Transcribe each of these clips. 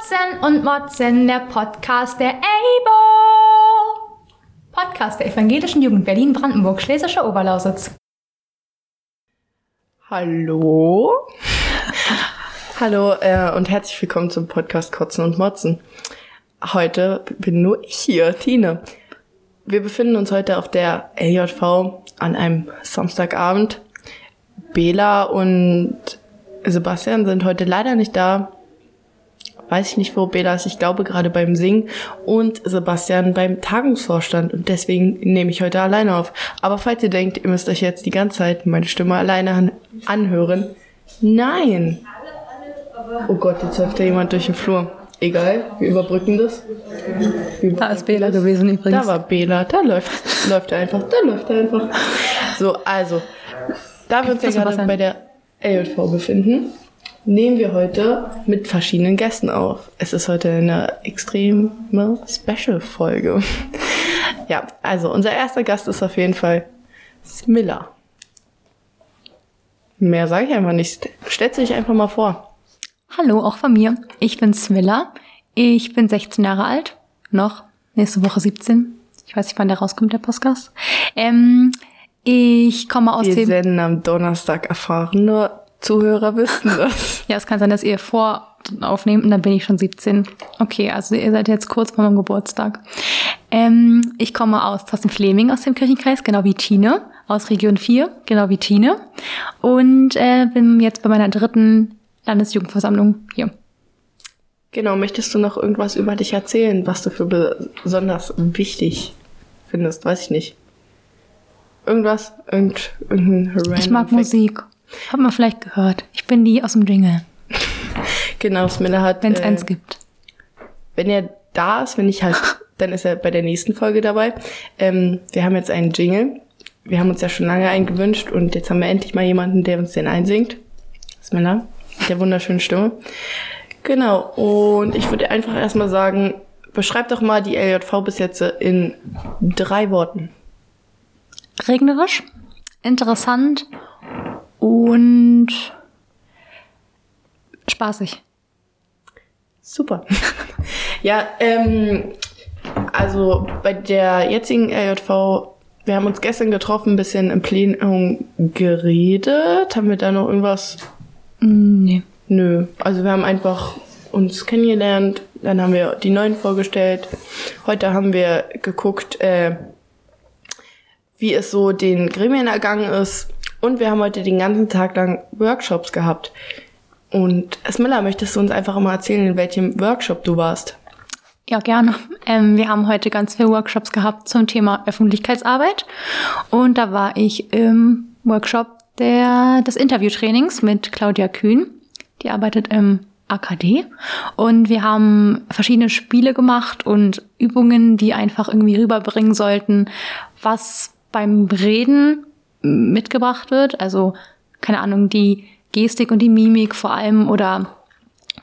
Kotzen und Motzen, der Podcast der EIBO. Podcast der Evangelischen Jugend Berlin-Brandenburg, Schlesische Oberlausitz. Hallo. Hallo äh, und herzlich willkommen zum Podcast Kotzen und Motzen. Heute bin nur ich hier, Tine. Wir befinden uns heute auf der LJV an einem Samstagabend. Bela und Sebastian sind heute leider nicht da. Weiß ich nicht, wo Bela ist. Ich glaube gerade beim Singen und Sebastian beim Tagungsvorstand. Und deswegen nehme ich heute alleine auf. Aber falls ihr denkt, ihr müsst euch jetzt die ganze Zeit meine Stimme alleine an anhören. Nein! Oh Gott, jetzt läuft da jemand durch den Flur. Egal, wir überbrücken das. Wir Da ist Bela gewesen übrigens. Da war Bela, da läuft, läuft er einfach, da läuft er einfach. So, also, da wir uns ja gerade bei der LJV befinden, nehmen wir heute mit verschiedenen Gästen auf. Es ist heute eine extreme Special-Folge. Ja, also unser erster Gast ist auf jeden Fall Smilla. Mehr sage ich einfach nicht. Stellt sich einfach mal vor. Hallo, auch von mir. Ich bin Smilla. Ich bin 16 Jahre alt. Noch. Nächste Woche 17. Ich weiß nicht, wann der rauskommt, der Podcast. Ähm, ich komme aus Wir dem... senden am Donnerstag erfahren. Nur Zuhörer wissen das. Ja, es kann sein, dass ihr vor aufnehmt und dann bin ich schon 17. Okay, also ihr seid jetzt kurz vor meinem Geburtstag. Ähm, ich komme aus Thorsten-Fleming aus dem Kirchenkreis, genau wie Tine. Aus Region 4, genau wie Tine. Und äh, bin jetzt bei meiner dritten Landesjugendversammlung hier. Genau, möchtest du noch irgendwas über dich erzählen, was du für besonders wichtig findest? Weiß ich nicht. Irgendwas? Irgend, irgendein random Ich mag Fact? Musik. Hat man vielleicht gehört. Ich bin die aus dem Jingle, Genau, Smilla hat. wenn es äh, eins gibt. Wenn er da ist, wenn ich halt, dann ist er bei der nächsten Folge dabei. Ähm, wir haben jetzt einen Jingle. Wir haben uns ja schon lange einen gewünscht und jetzt haben wir endlich mal jemanden, der uns den einsingt. Smilla, mit der wunderschönen Stimme. Genau, und ich würde einfach erstmal sagen, beschreib doch mal die LJV bis jetzt in drei Worten. Regnerisch, interessant und spaßig. Super. ja, ähm, also bei der jetzigen LJV, wir haben uns gestern getroffen, ein bisschen im Plenum geredet. Haben wir da noch irgendwas? Mm, Nee. Nö. Also wir haben einfach uns kennengelernt, dann haben wir die neuen vorgestellt. Heute haben wir geguckt, äh, wie es so den Gremien ergangen ist. Und wir haben heute den ganzen Tag lang Workshops gehabt. Und Esmilla, möchtest du uns einfach mal erzählen, in welchem Workshop du warst? Ja, gerne. Ähm, wir haben heute ganz viele Workshops gehabt zum Thema Öffentlichkeitsarbeit. Und da war ich im Workshop der, des Interviewtrainings mit Claudia Kühn. Die arbeitet im AKD. Und wir haben verschiedene Spiele gemacht und Übungen, die einfach irgendwie rüberbringen sollten, was beim Reden mitgebracht wird. Also, keine Ahnung, die Gestik und die Mimik vor allem oder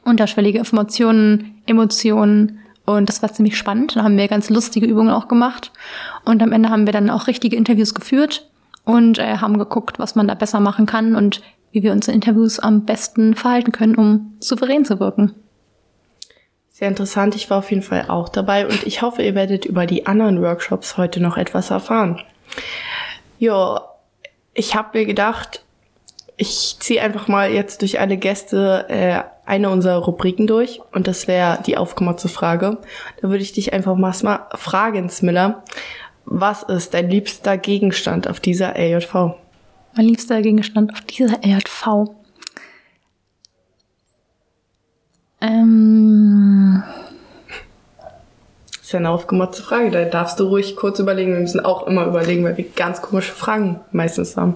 unterschwellige Informationen, Emotionen. Und das war ziemlich spannend. Da haben wir ganz lustige Übungen auch gemacht. Und am Ende haben wir dann auch richtige Interviews geführt und äh, haben geguckt, was man da besser machen kann und wie wir uns in Interviews am besten verhalten können, um souverän zu wirken. Sehr interessant, ich war auf jeden Fall auch dabei und ich hoffe, ihr werdet über die anderen Workshops heute noch etwas erfahren. Ja, ich habe mir gedacht, ich ziehe einfach mal jetzt durch alle Gäste äh, eine unserer Rubriken durch und das wäre die aufgemotzte Frage. Da würde ich dich einfach mal fragen, Smiller, was ist dein liebster Gegenstand auf dieser LJV? Mein liebster Gegenstand auf dieser RV. Ähm, Das ist ja eine aufgemotzte Frage, da darfst du ruhig kurz überlegen. Wir müssen auch immer überlegen, weil wir ganz komische Fragen meistens haben.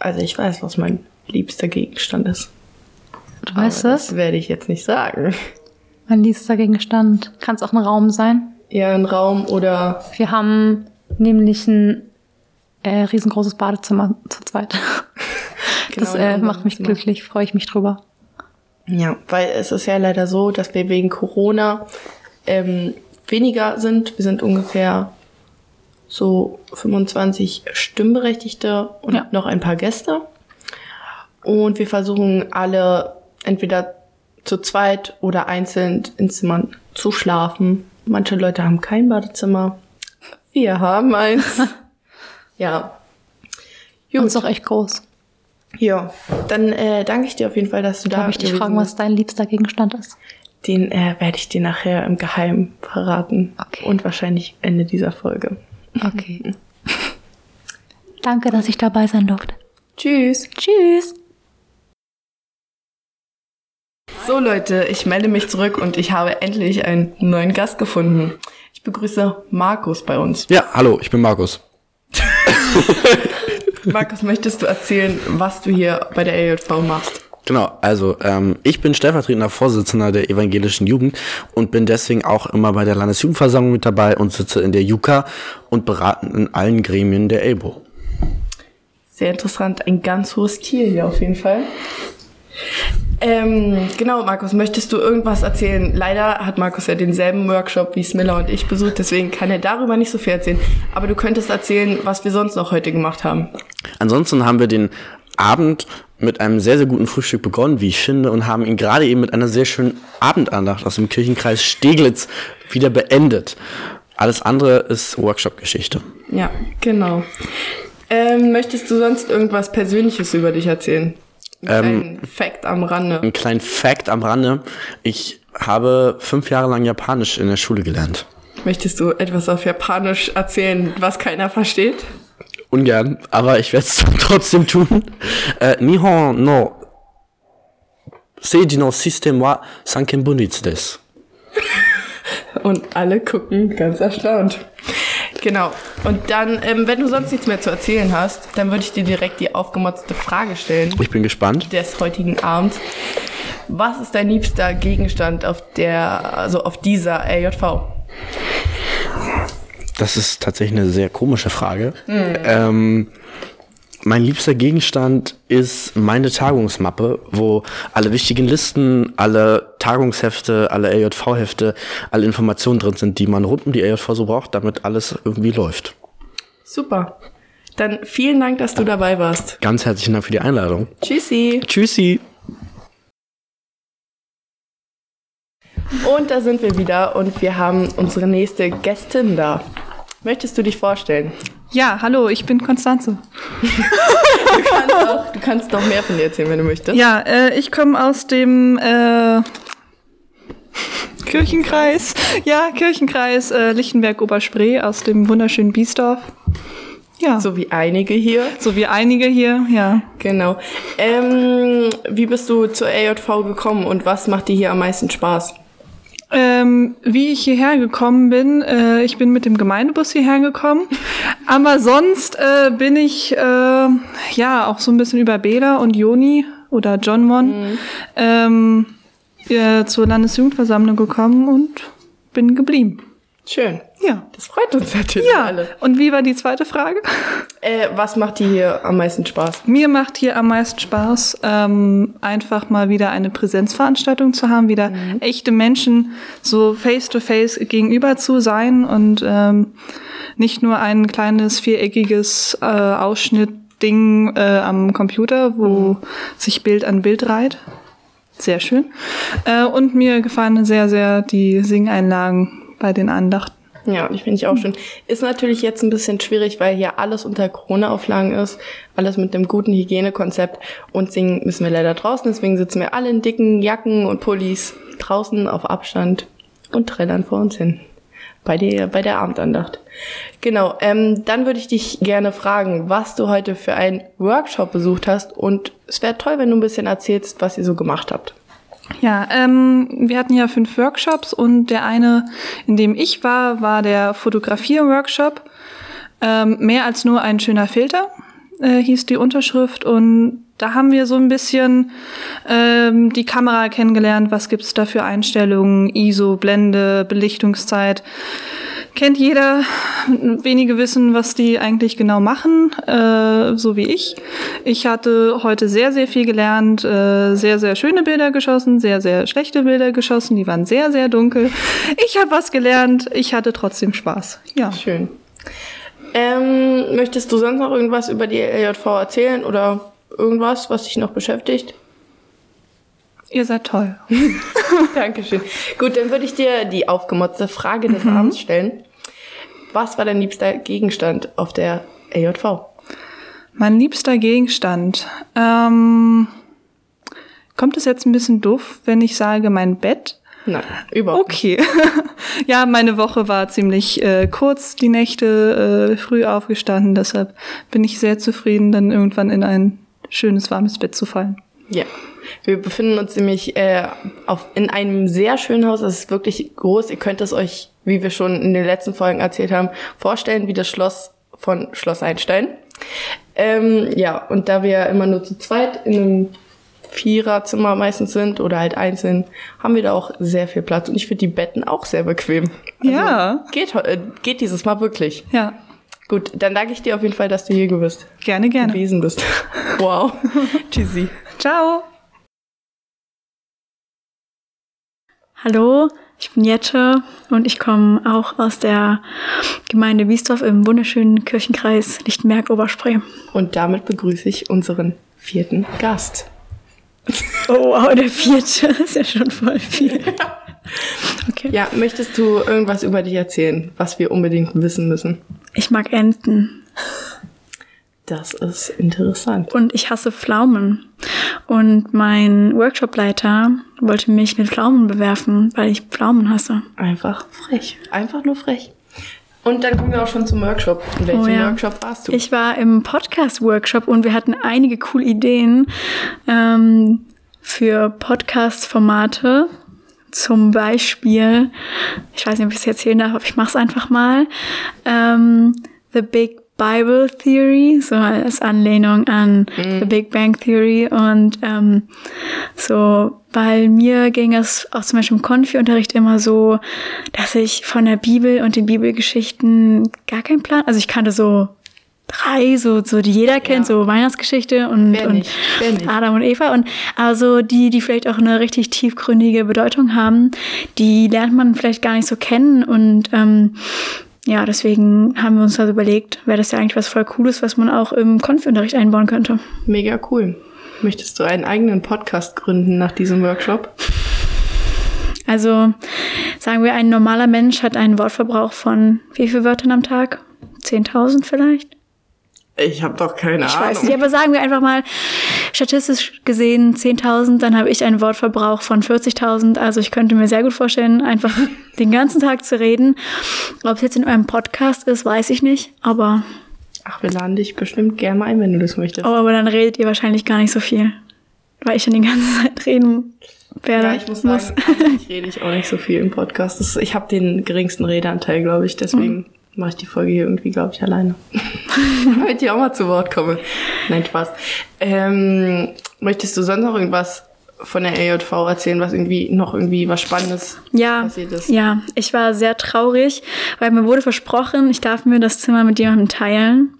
Also ich weiß, was mein liebster Gegenstand ist. du weißt Aber es? Das werde ich jetzt nicht sagen. Mein liebster Gegenstand. Kann es auch ein Raum sein? Eher ein Raum oder Wir haben nämlich ein äh, riesengroßes Badezimmer zu zweit. das in äh, macht mich glücklich, freue ich mich drüber. Ja, weil es ist ja leider so, dass wir wegen Corona ähm, weniger sind. Wir sind ungefähr so 25 Stimmberechtigte und Ja. noch ein paar Gäste. Und wir versuchen alle entweder zu zweit oder einzeln in Zimmern zu schlafen. Manche Leute haben kein Badezimmer. Wir haben eins. ja. Gut. Und ist auch echt groß. Ja, dann äh, danke ich dir auf jeden Fall, dass du da bist. Darf ich dich fragen, was dein liebster Gegenstand ist? Den äh, werde ich dir nachher im Geheimen verraten. Okay. Und wahrscheinlich Ende dieser Folge. Okay. danke, dass ich dabei sein durfte. Tschüss. Tschüss. So Leute, ich melde mich zurück und ich habe endlich einen neuen Gast gefunden. Ich begrüße Markus bei uns. Ja, hallo, ich bin Markus. Markus, möchtest du erzählen, was du hier bei der AJV machst? Genau, also ähm, ich bin stellvertretender Vorsitzender der evangelischen Jugend und bin deswegen auch immer bei der Landesjugendversammlung mit dabei und sitze in der JUKA und beraten in allen Gremien der ELBO. Sehr interessant, ein ganz hohes Tier hier auf jeden Fall. Ähm, genau, Markus, möchtest du irgendwas erzählen? Leider hat Markus ja denselben Workshop wie Smiller und ich besucht, deswegen kann er darüber nicht so viel erzählen. Aber du könntest erzählen, was wir sonst noch heute gemacht haben. Ansonsten haben wir den Abend mit einem sehr, sehr guten Frühstück begonnen, wie ich finde, und haben ihn gerade eben mit einer sehr schönen Abendandacht aus dem Kirchenkreis Steglitz wieder beendet. Alles andere ist Workshop-Geschichte. Ja, genau. Ähm, möchtest du sonst irgendwas Persönliches über dich erzählen? Ein ähm, Fact am Rande. Ein kleinen Fact am Rande. Ich habe fünf Jahre lang Japanisch in der Schule gelernt. Möchtest du etwas auf Japanisch erzählen, was keiner versteht? Ungern, aber ich werde es trotzdem tun. Äh, Nihon no Seiji no System wa Sankenbunitsu desu. Und alle gucken ganz erstaunt. Genau. Und dann, ähm, wenn du sonst nichts mehr zu erzählen hast, dann würde ich dir direkt die aufgemotzte Frage stellen. Ich bin gespannt. Des heutigen Abends. Was ist dein liebster Gegenstand auf der, also auf dieser AJV? Das ist tatsächlich eine sehr komische Frage. Mhm. Ähm, mein liebster Gegenstand ist meine Tagungsmappe, wo alle wichtigen Listen, alle Tagungshefte, alle AJV-Hefte, alle Informationen drin sind, die man rund um die AJV so braucht, damit alles irgendwie läuft. Super. Dann vielen Dank, dass du dabei warst. Ganz herzlichen Dank für die Einladung. Tschüssi. Tschüssi. Und da sind wir wieder und wir haben unsere nächste Gästin da. Möchtest du dich vorstellen? Ja, hallo, ich bin Konstanze. du, kannst auch, du kannst noch mehr von dir erzählen, wenn du möchtest. Ja, äh, ich komme aus dem äh, Kirchenkreis. Ja, Kirchenkreis äh, Lichtenberg-Oberspree aus dem wunderschönen Biesdorf. Ja. So wie einige hier. So wie einige hier, ja. Genau. Ähm, wie bist du zur AJV gekommen und was macht dir hier am meisten Spaß? Ähm, wie ich hierher gekommen bin, äh, ich bin mit dem Gemeindebus hierher gekommen, aber sonst äh, bin ich äh, ja auch so ein bisschen über Bela und Joni oder John Mon mhm. ähm, äh, zur Landesjugendversammlung gekommen und bin geblieben. Schön. Ja. Das freut uns natürlich ja. alle. Und wie war die zweite Frage? Äh, was macht dir hier am meisten Spaß? Mir macht hier am meisten Spaß, ähm, einfach mal wieder eine Präsenzveranstaltung zu haben, wieder mhm. echte Menschen so face-to-face -face gegenüber zu sein und ähm, nicht nur ein kleines viereckiges äh, Ausschnittding äh, am Computer, wo mhm. sich Bild an Bild reiht. Sehr schön. Äh, und mir gefallen sehr, sehr die Singeinlagen bei den Andachten. Ja, ich finde ich auch schön. Ist natürlich jetzt ein bisschen schwierig, weil hier alles unter Corona-Auflagen ist, alles mit einem guten Hygienekonzept und singen müssen wir leider draußen, deswegen sitzen wir alle in dicken Jacken und Pullis draußen auf Abstand und trällern vor uns hin. Bei der, bei der Abendandacht. Genau, ähm, dann würde ich dich gerne fragen, was du heute für einen Workshop besucht hast und es wäre toll, wenn du ein bisschen erzählst, was ihr so gemacht habt. Ja, ähm, wir hatten ja fünf Workshops und der eine, in dem ich war, war der Fotografier-Workshop. Ähm, mehr als nur ein schöner Filter äh, hieß die Unterschrift und da haben wir so ein bisschen ähm, die Kamera kennengelernt, was gibt's da für Einstellungen, ISO, Blende, Belichtungszeit kennt jeder. Wenige wissen, was die eigentlich genau machen, äh, so wie ich. Ich hatte heute sehr, sehr viel gelernt, äh, sehr, sehr schöne Bilder geschossen, sehr, sehr schlechte Bilder geschossen. Die waren sehr, sehr dunkel. Ich habe was gelernt. Ich hatte trotzdem Spaß. Ja. Schön. Ähm, möchtest du sonst noch irgendwas über die LJV erzählen oder irgendwas, was dich noch beschäftigt? Ihr seid toll. Dankeschön. Gut, dann würde ich dir die aufgemotzte Frage des Abends stellen. Was war dein liebster Gegenstand auf der AJV? Mein liebster Gegenstand. Ähm, kommt es jetzt ein bisschen doof, wenn ich sage mein Bett? Nein, überhaupt Okay. ja, meine Woche war ziemlich äh, kurz, die Nächte äh, früh aufgestanden, deshalb bin ich sehr zufrieden, dann irgendwann in ein schönes, warmes Bett zu fallen. Ja. Wir befinden uns nämlich äh, auf, in einem sehr schönen Haus. Es ist wirklich groß. Ihr könnt es euch, wie wir schon in den letzten Folgen erzählt haben, vorstellen wie das Schloss von Schloss Einstein. Ähm, ja, und da wir immer nur zu zweit in einem Viererzimmer meistens sind oder halt einzeln, haben wir da auch sehr viel Platz. Und ich finde die Betten auch sehr bequem. Also Ja. Geht, äh, geht dieses Mal wirklich. Ja, Gut, dann danke ich dir auf jeden Fall, dass du hier bist. gerne, gerne. gewesen bist. Wow. Tschüssi. Ciao. Hallo, ich bin Jette und ich komme auch aus der Gemeinde Wiesdorf im wunderschönen Kirchenkreis Lichtenberg-Oberspree. Und damit begrüße ich unseren vierten Gast. Oh, wow, der vierte ist ja schon voll viel. Okay. Ja, möchtest du irgendwas über dich erzählen, was wir unbedingt wissen müssen? Ich mag Enten Das ist interessant. und ich hasse Pflaumen. Und mein Workshopleiter wollte mich mit Pflaumen bewerfen, weil ich Pflaumen hasse. Einfach frech. Einfach nur frech. Und dann kommen wir auch schon zum Workshop. In welchem Oh ja. Workshop warst du? Ich war im Podcast-Workshop und wir hatten einige coole Ideen ähm, für Podcast-Formate. Zum Beispiel, ich weiß nicht, ob ich es erzählen darf, aber ich mache es einfach mal. Ähm, The Big Bible Theory, so als Anlehnung an The Big Bang Theory. Und ähm, so, weil mir ging es auch zum Beispiel im Konfi-Unterricht immer so, dass ich von der Bibel und den Bibelgeschichten gar keinen Plan, also ich kannte so drei, so, so die jeder kennt, so Weihnachtsgeschichte und, Wer und? Wer? Adam und Eva und also die, die vielleicht auch eine richtig tiefgründige Bedeutung haben, die lernt man vielleicht gar nicht so kennen und ähm, ja, deswegen haben wir uns also überlegt, wäre das ja eigentlich was voll Cooles, was man auch im Konfi-Unterricht einbauen könnte. Mega cool. Möchtest du einen eigenen Podcast gründen nach diesem Workshop? Also sagen wir, ein normaler Mensch hat einen Wortverbrauch von wie viel Wörtern am Tag? 10.000 vielleicht? Ich habe doch keine Ich Ahnung. weiß nicht, aber sagen wir einfach mal, statistisch gesehen 10.000, dann habe ich einen Wortverbrauch von 40.000. Also ich könnte mir sehr gut vorstellen, einfach den ganzen Tag zu reden. Ob es jetzt in eurem Podcast ist, weiß ich nicht. Aber, Ach, wir laden dich bestimmt gerne mal ein, wenn du das möchtest. oh, aber dann redet ihr wahrscheinlich gar nicht so viel. Weil ich dann die ganze Zeit reden werde. Ja, ich muss sagen, eigentlich rede ich auch nicht so viel im Podcast. Das, ich habe den geringsten Redeanteil, glaube ich. Deswegen mache ich die Folge hier irgendwie, glaube ich, alleine. Damit ich auch mal zu Wort komme. Nein, Spaß. Ähm, möchtest du sonst noch irgendwas von der AJV erzählen, was irgendwie noch irgendwie was Spannendes Ja, passiert ist? ja, ich war sehr traurig, weil mir wurde versprochen, ich darf mir das Zimmer mit jemandem teilen.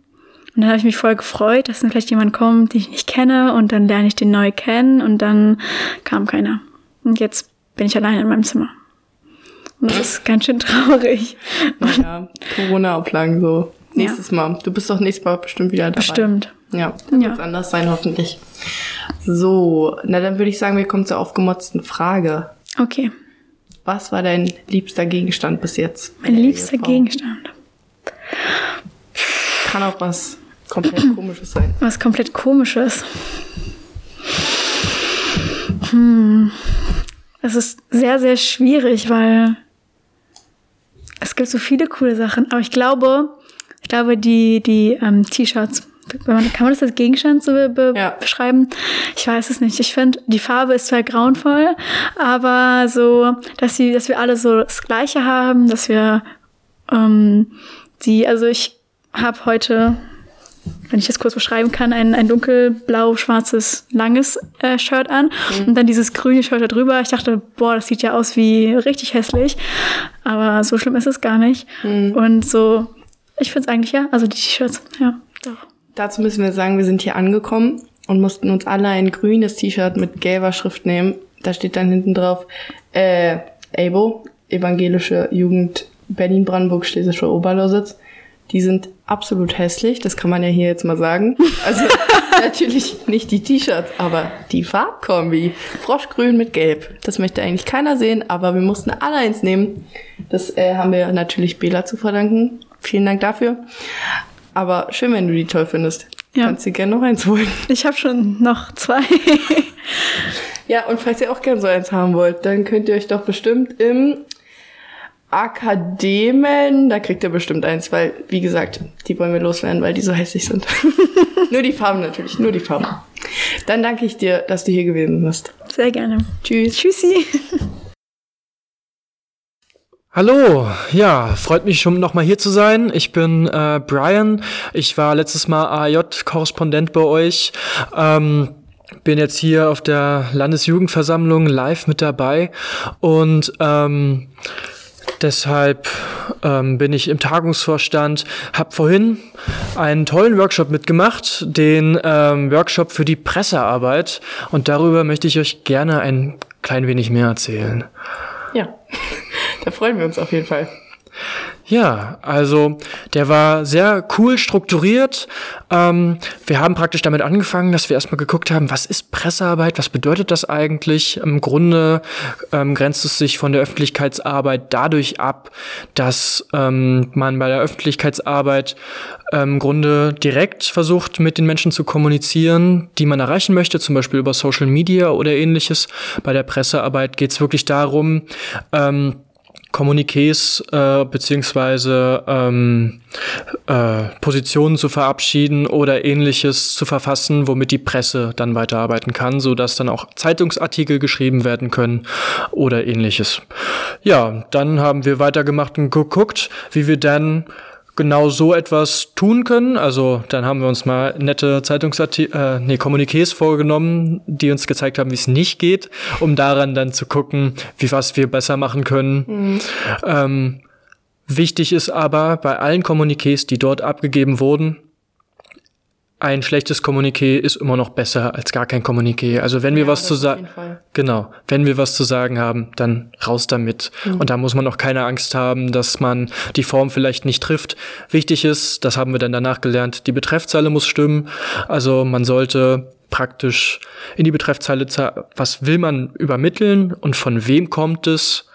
Und dann habe ich mich voll gefreut, dass dann vielleicht jemand kommt, den ich nicht kenne und dann lerne ich den neu kennen und dann kam keiner. Und jetzt bin ich alleine in meinem Zimmer. Und das ist ganz schön traurig. Ja, Corona-Auflagen so. Nächstes Mal. Du bist doch nächstes Mal bestimmt wieder dabei. Bestimmt. Ja, dann Ja. wird's anders sein, hoffentlich. So, na dann würde ich sagen, wir kommen zur aufgemotzten Frage. Okay. Was war dein liebster Gegenstand bis jetzt? Mein der liebster EJV? Gegenstand. Kann auch was komplett komisches sein. Was komplett komisches. Hm. Es ist sehr, sehr schwierig, weil es gibt so viele coole Sachen. Aber ich glaube, ich glaube, die, die ähm, T-Shirts, kann man das als Gegenstand so be Ja. beschreiben? Ich weiß es nicht. Ich finde, die Farbe ist zwar grauenvoll, aber so, dass, sie, dass wir alle so das Gleiche haben, dass wir ähm, die, also ich habe heute wenn ich das kurz beschreiben kann, ein, ein dunkelblau-schwarzes, langes äh, Shirt an und dann dieses grüne Shirt da drüber. Ich dachte, boah, das sieht ja aus wie richtig hässlich, aber so schlimm ist es gar nicht. Und so, ich finde es eigentlich ja, also die T-Shirts, ja, doch. Dazu müssen wir sagen, wir sind hier angekommen und mussten uns alle ein grünes T-Shirt mit gelber Schrift nehmen. Da steht dann hinten drauf, äh, ABO, Evangelische Jugend Berlin-Brandenburg, Schlesische Oberlausitz. Die sind absolut hässlich, das kann man ja hier jetzt mal sagen. Also natürlich nicht die T-Shirts, aber die Farbkombi. Froschgrün mit Gelb. Das möchte eigentlich keiner sehen, aber wir mussten alle eins nehmen. Das äh, haben wir natürlich Bela zu verdanken. Vielen Dank dafür. Aber schön, wenn du die toll findest. Ja. Kannst dir gerne noch eins holen. Ich habe schon noch zwei. Ja, und falls ihr auch gerne so eins haben wollt, dann könnt ihr euch doch bestimmt im Akademen, da kriegt ihr bestimmt eins, weil, wie gesagt, die wollen wir loswerden, weil die so hässlich sind. nur die Farben natürlich, nur die Farben. Dann danke ich dir, dass du hier gewesen bist. Sehr gerne. Tschüss. Tschüssi. Hallo, ja, freut mich schon nochmal hier zu sein. Ich bin äh, Brian. Ich war letztes Mal AJ-Korrespondent bei euch. Ähm, bin jetzt hier auf der Landesjugendversammlung live mit dabei und ähm, deshalb ähm, bin ich im Tagungsvorstand. Hab vorhin einen tollen Workshop mitgemacht, den ähm, Workshop für die Pressearbeit und darüber möchte ich euch gerne ein klein wenig mehr erzählen. Ja, da freuen wir uns auf jeden Fall. Ja, also der war sehr cool strukturiert. Ähm, wir haben praktisch damit angefangen, dass wir erstmal geguckt haben, was ist Pressearbeit, was bedeutet das eigentlich? Im Grunde ähm, grenzt es sich von der Öffentlichkeitsarbeit dadurch ab, dass ähm, man bei der Öffentlichkeitsarbeit ähm, im Grunde direkt versucht, mit den Menschen zu kommunizieren, die man erreichen möchte, zum Beispiel über Social Media oder ähnliches. Bei der Pressearbeit geht es wirklich darum, ähm, Kommuniqués äh, beziehungsweise ähm, äh, Positionen zu verabschieden oder ähnliches zu verfassen, womit die Presse dann weiterarbeiten kann, so dass dann auch Zeitungsartikel geschrieben werden können oder ähnliches. Ja, dann haben wir weitergemacht und geguckt, wie wir dann genau so etwas tun können. Also dann haben wir uns mal nette Zeitungsartikel, äh, nee, Kommuniqués vorgenommen, die uns gezeigt haben, wie es nicht geht, um daran dann zu gucken, wie was wir besser machen können. Mhm. Ähm, wichtig ist aber bei allen Kommuniqués, die dort abgegeben wurden, ein schlechtes Kommuniqué ist immer noch besser als gar kein Kommuniqué. Also wenn wir ja, was zu sagen, genau, wenn wir was zu sagen haben, dann raus damit. Mhm. Und da muss man auch keine Angst haben, dass man die Form vielleicht nicht trifft. Wichtig ist, das haben wir dann danach gelernt, die Betreffzeile muss stimmen. Also man sollte praktisch in die Betreffzeile, was will man übermitteln und von wem kommt es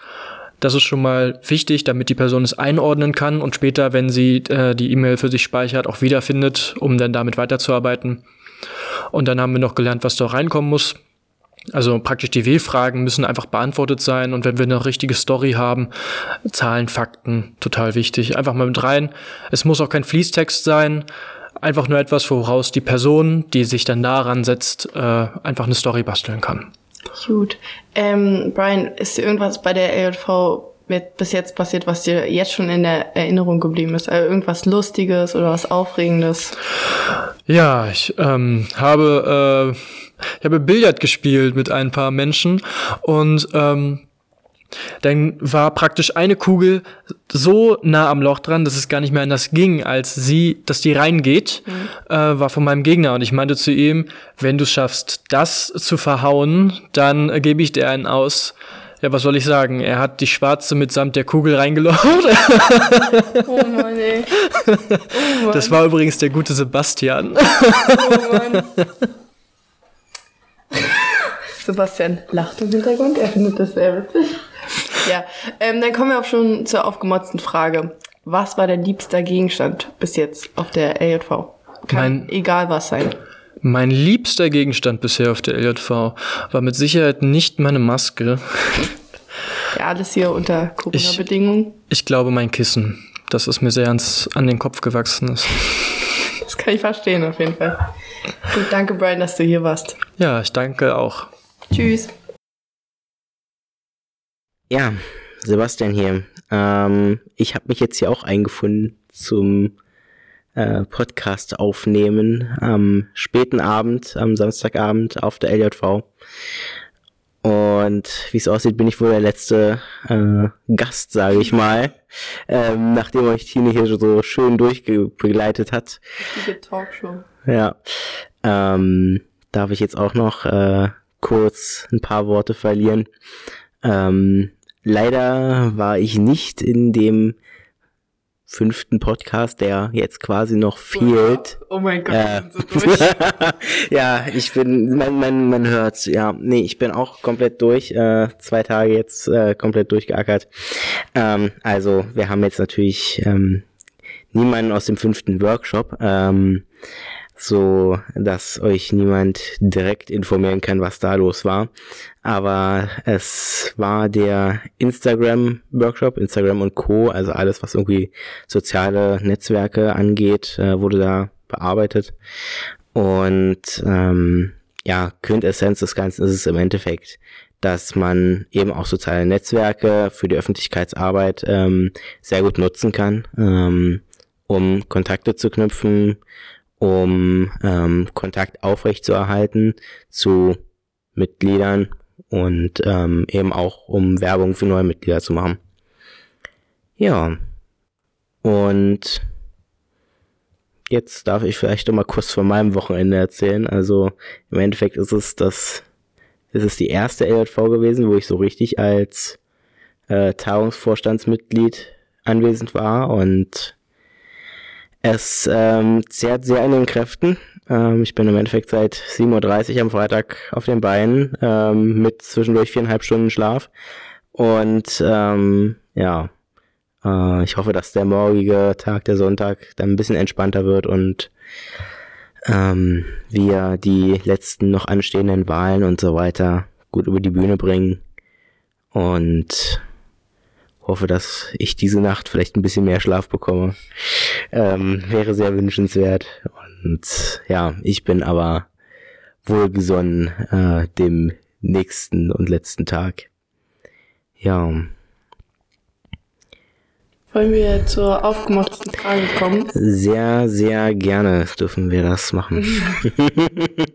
das ist schon mal wichtig, damit die Person es einordnen kann und später, wenn sie äh, die E-Mail für sich speichert, auch wiederfindet, um dann damit weiterzuarbeiten. Und dann haben wir noch gelernt, was da reinkommen muss. Also praktisch die W-Fragen müssen einfach beantwortet sein und wenn wir eine richtige Story haben, Zahlen, Fakten, total wichtig. Einfach mal mit rein. Es muss auch kein Fließtext sein, einfach nur etwas, woraus die Person, die sich dann daran setzt, äh, einfach eine Story basteln kann. Gut. Ähm, Brian, ist dir irgendwas bei der ELV mit bis jetzt passiert, was dir jetzt schon in der Erinnerung geblieben ist? Also irgendwas Lustiges oder was Aufregendes? Ja, ich ähm, habe, äh, ich habe Billard gespielt mit ein paar Menschen und ähm, dann war praktisch eine Kugel so nah am Loch dran, dass es gar nicht mehr anders ging, als sie, dass die reingeht, mhm. äh, war von meinem Gegner. Und ich meinte zu ihm, wenn du schaffst, das zu verhauen, dann äh, gebe ich dir einen aus. Ja, was soll ich sagen? Er hat die schwarze mitsamt der Kugel reingelaufen. Oh Mann, ey. Oh Mann. Das war übrigens der gute Sebastian. Oh Mann. Sebastian lacht im Hintergrund, er findet das sehr witzig. Ja, ähm, dann kommen wir auch schon zur aufgemotzten Frage. Was war dein liebster Gegenstand bis jetzt auf der LJV? Kann mein, egal was sein. Mein liebster Gegenstand bisher auf der LJV war mit Sicherheit nicht meine Maske. Ja, alles hier unter Corona-Bedingungen. Ich, ich glaube mein Kissen, das ist mir sehr ans, an den Kopf gewachsen ist. Das kann ich verstehen auf jeden Fall. Gut, danke Brian, dass du hier warst. Ja, ich danke auch. Tschüss. Ja, Sebastian hier. Ähm, ich habe mich jetzt hier auch eingefunden zum äh, Podcast aufnehmen am späten Abend, am Samstagabend auf der LJV. Und wie es aussieht, bin ich wohl der letzte äh, Gast, sage ich mal, ähm, nachdem euch Tine hier so schön durchbegleitet hat. Richtige Talkshow. Ja. Ähm, darf ich jetzt auch noch äh, kurz ein paar Worte verlieren. Ähm, Leider war ich nicht in dem fünften Podcast, der jetzt quasi noch fehlt. Oh mein Gott, Äh, durch. ja, ich bin, man, man, man hört's, ja. Nee, ich bin auch komplett durch, äh, zwei Tage jetzt äh, komplett durchgeackert. Ähm, also, wir haben jetzt natürlich ähm, niemanden aus dem fünften Workshop, ähm, so dass euch niemand direkt informieren kann, was da los war. Aber es war der Instagram-Workshop, Instagram und Co., also alles, was irgendwie soziale Netzwerke angeht, äh, wurde da bearbeitet. Und ähm, ja, Quintessenz des Ganzen ist es im Endeffekt, dass man eben auch soziale Netzwerke für die Öffentlichkeitsarbeit ähm, sehr gut nutzen kann, ähm, um Kontakte zu knüpfen, um ähm, Kontakt aufrechtzuerhalten zu Mitgliedern und ähm, eben auch um Werbung für neue Mitglieder zu machen. Ja. Und jetzt darf ich vielleicht noch mal kurz von meinem Wochenende erzählen. Also im Endeffekt ist es das, ist es die erste LJV gewesen, wo ich so richtig als äh, Tagungsvorstandsmitglied anwesend war und es ähm, zehrt sehr an den Kräften. Ähm, ich bin im Endeffekt seit 7.30 Uhr am Freitag auf den Beinen ähm, mit zwischendurch viereinhalb Stunden Schlaf. Und ähm, ja, äh, ich hoffe, dass der morgige Tag, der Sonntag, dann ein bisschen entspannter wird und ähm, wir die letzten noch anstehenden Wahlen und so weiter gut über die Bühne bringen. Und hoffe, dass ich diese Nacht vielleicht ein bisschen mehr Schlaf bekomme. Ähm, wäre sehr wünschenswert. Und ja, ich bin aber wohlgesonnen äh, dem nächsten und letzten Tag. Ja, Wollen wir zur aufgemotzten Frage kommen? sehr, sehr gerne dürfen wir das machen.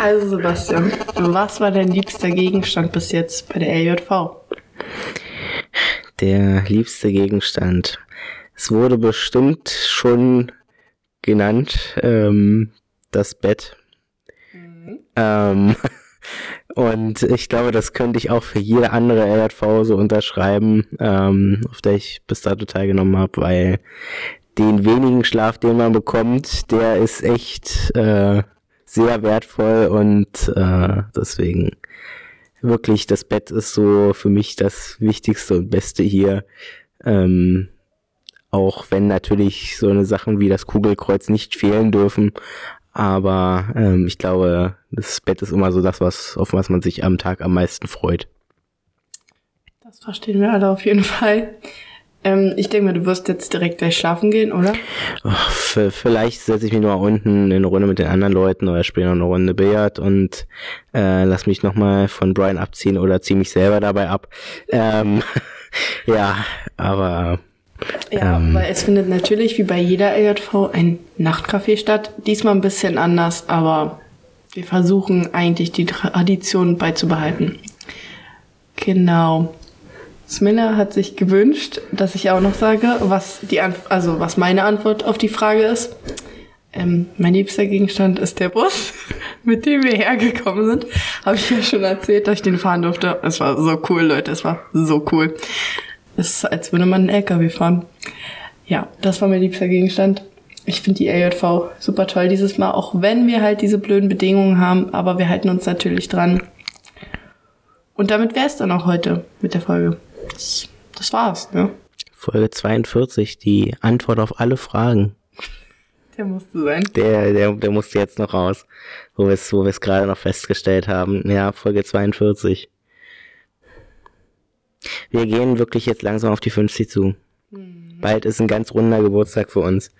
Also Sebastian, was war dein liebster Gegenstand bis jetzt bei der LJV? Der liebste Gegenstand. Es wurde bestimmt schon genannt, ähm, das Bett. Ähm, und ich glaube, das könnte ich auch für jede andere LRV so unterschreiben, ähm, auf der ich bis dato teilgenommen habe, weil den wenigen Schlaf, den man bekommt, der ist echt äh, sehr wertvoll und äh, deswegen wirklich das Bett ist so für mich das Wichtigste und Beste hier. Ähm, auch wenn natürlich so eine Sachen wie das Kugelkreuz nicht fehlen dürfen. Aber ähm, ich glaube, das Bett ist immer so das, was, auf was man sich am Tag am meisten freut. Das verstehen wir alle auf jeden Fall. Ähm, ich denke mal, du wirst jetzt direkt gleich schlafen gehen, oder? Ach, vielleicht setze ich mich nur mal unten in eine Runde mit den anderen Leuten oder spiele noch eine Runde Billard und äh, lass mich nochmal von Brian abziehen oder ziehe mich selber dabei ab. Ähm, ja, aber Ja, Ähm. weil es findet natürlich wie bei jeder LJV ein Nachtcafé statt. Diesmal ein bisschen anders, aber wir versuchen eigentlich die Tradition beizubehalten. Genau. Smilla hat sich gewünscht, dass ich auch noch sage, was die Anf also was meine Antwort auf die Frage ist. Ähm, mein liebster Gegenstand ist der Bus, mit dem wir hergekommen sind. Habe ich ja schon erzählt, dass ich den fahren durfte. Es war so cool, Leute. Es war so cool. Es ist, als würde man einen LKW fahren. Ja, das war mein liebster Gegenstand. Ich finde die LJV super toll dieses Mal, auch wenn wir halt diese blöden Bedingungen haben, aber wir halten uns natürlich dran. Und damit wäre es dann auch heute mit der Folge. Das, das war's, ne? Folge 42, die Antwort auf alle Fragen. Der musste sein. Der, der, der musste jetzt noch raus, wo wir es wo wir es gerade noch festgestellt haben. Ja, Folge 42. Wir gehen wirklich jetzt langsam auf die 50 zu. Bald ist ein ganz runder Geburtstag für uns.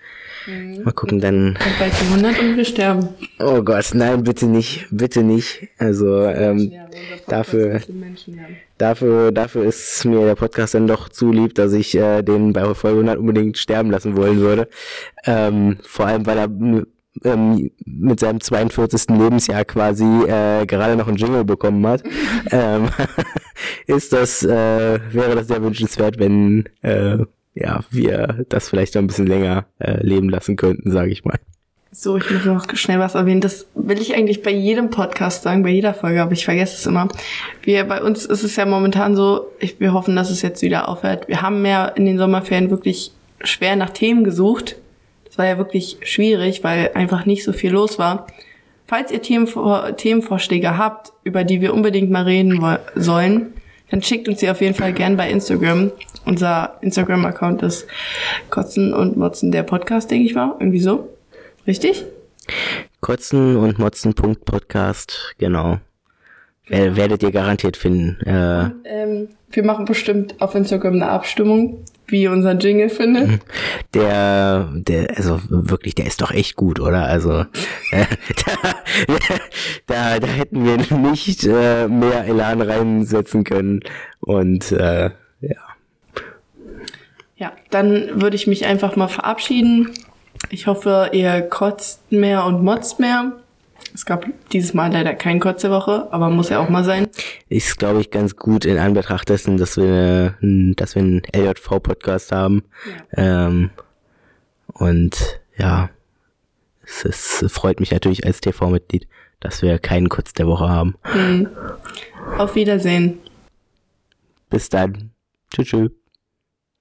Mal gucken, dann. Und bald die 100 und wir sterben. Oh Gott, nein, bitte nicht, bitte nicht. Also ähm, dafür- dafür, dafür ist mir der Podcast dann doch zu lieb, dass ich äh, den bei Folge 100 unbedingt sterben lassen wollen würde. Ähm, vor allem, weil er ähm, mit seinem 42. Lebensjahr quasi äh, gerade noch einen Jingle bekommen hat. ähm, ist das, äh, wäre das sehr wünschenswert, wenn äh, ja, wir das vielleicht noch ein bisschen länger äh, leben lassen könnten, sage ich mal. So, ich muss noch schnell was erwähnen. Das will ich eigentlich bei jedem Podcast sagen, bei jeder Folge, aber ich vergesse es immer. Wir, bei uns ist es ja momentan so, ich, wir hoffen, dass es jetzt wieder aufhört. Wir haben ja in den Sommerferien wirklich schwer nach Themen gesucht. Das war ja wirklich schwierig, weil einfach nicht so viel los war. Falls ihr Themenvor Themenvorschläge habt, über die wir unbedingt mal reden sollen, dann schickt uns die auf jeden Fall gern bei Instagram. Unser Instagram-Account ist Kotzen und Motzen der Podcast, denke ich mal. Irgendwie so. Richtig? Kotzen und Motzen. Podcast, genau. Wer- Werdet ihr garantiert finden. Äh, Ähm, wir machen bestimmt auf Instagram eine Abstimmung, wie ihr unseren Jingle findet. der, der, also wirklich, der ist doch echt gut, oder? Also äh, da, da, da hätten wir nicht äh, mehr Elan reinsetzen können. Und äh, ja. Ja, dann würde ich mich einfach mal verabschieden. Ich hoffe, ihr kotzt mehr und motzt mehr. Es gab dieses Mal leider keine Kotzewoche, aber muss ja auch mal sein. Ist, glaube ich, ganz gut in Anbetracht dessen, dass wir, äh, dass wir einen LJV-Podcast haben. Ähm, und ja, es, es freut mich natürlich als TV-Mitglied, dass wir keinen Kotz der Woche haben. Auf Wiedersehen. Bis dann. Tschüss. tschüss.